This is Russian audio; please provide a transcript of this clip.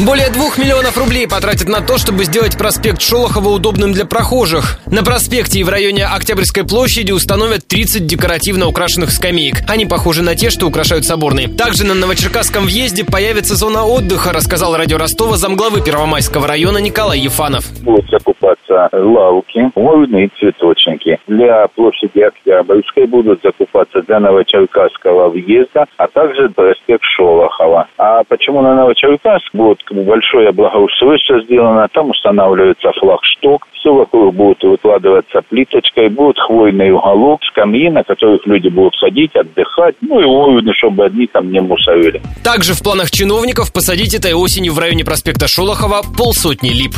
Более двух миллионов рублей потратят на то, чтобы сделать проспект Шолохова удобным для прохожих. На проспекте и в районе Октябрьской площади установят 30 декоративно украшенных скамеек. Они похожи на те, что украшают Соборный. Также на Новочеркасском въезде появится зона отдыха, рассказал радио Ростова замглавы Первомайского района Николай Ефанов. Будут закупаться лавки, ловные цветочники. Для площади Октябрьской будут закупаться для Новочеркасского въезда, а также проспект Шолохова. А почему на Новочеркасск будет большое благоустройство сделано, там устанавливается флагшток, все вокруг будет выкладываться плиточкой, будет хвойный уголок, скамьи, на которых люди будут ходить, отдыхать, ну и уровни, чтобы одни там не мусорили. Также в планах чиновников посадить этой осенью в районе проспекта Шолохова полсотни лип.